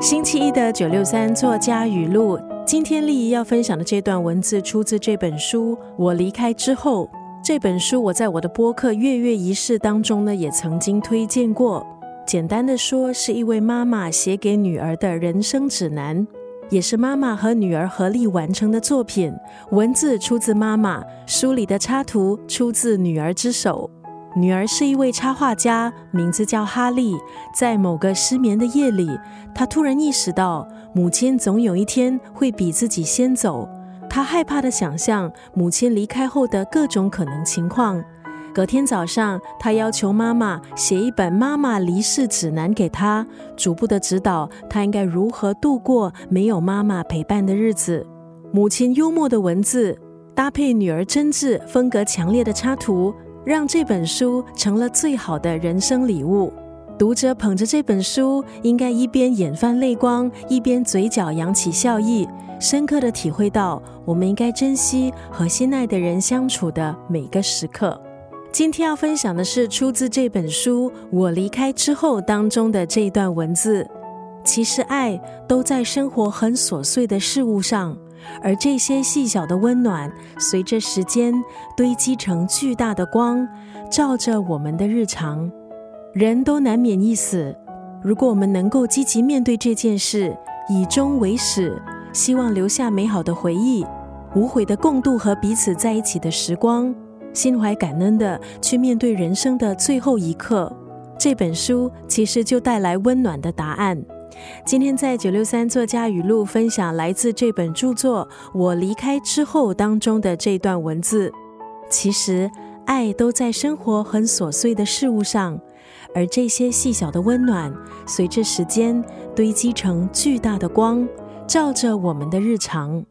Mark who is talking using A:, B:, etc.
A: 星期一的九六三作家语录，今天丽怡要分享的这段文字出自这本书《我离开之后》。这本书我在我的播客《月月仪式》当中呢，也曾经推荐过。简单的说，是一位妈妈写给女儿的人生指南，也是妈妈和女儿合力完成的作品。文字出自妈妈，书里的插图出自女儿之手。女儿是一位插画家，名字叫哈利。在某个失眠的夜里，她突然意识到，母亲总有一天会比自己先走。她害怕的想象母亲离开后的各种可能情况。隔天早上，她要求妈妈写一本妈妈离世指南给她，逐步的指导她应该如何度过没有妈妈陪伴的日子。母亲幽默的文字搭配女儿真挚、风格强烈的插图。让这本书成了最好的人生礼物。读者捧着这本书，应该一边眼泛泪光，一边嘴角扬起笑意，深刻的体会到我们应该珍惜和心爱的人相处的每个时刻。今天要分享的是出自这本书《我离开之后》当中的这一段文字。其实，爱都在生活很琐碎的事物上。而这些细小的温暖，随着时间堆积成巨大的光，照着我们的日常。人都难免一死，如果我们能够积极面对这件事，以终为始，希望留下美好的回忆，无悔的共度和彼此在一起的时光，心怀感恩的去面对人生的最后一刻，这本书其实就带来温暖的答案。今天在九六三作家语录分享来自这本著作《我离开之后》当中的这段文字。其实，爱都在生活很琐碎的事物上，而这些细小的温暖，随着时间堆积成巨大的光，照着我们的日常。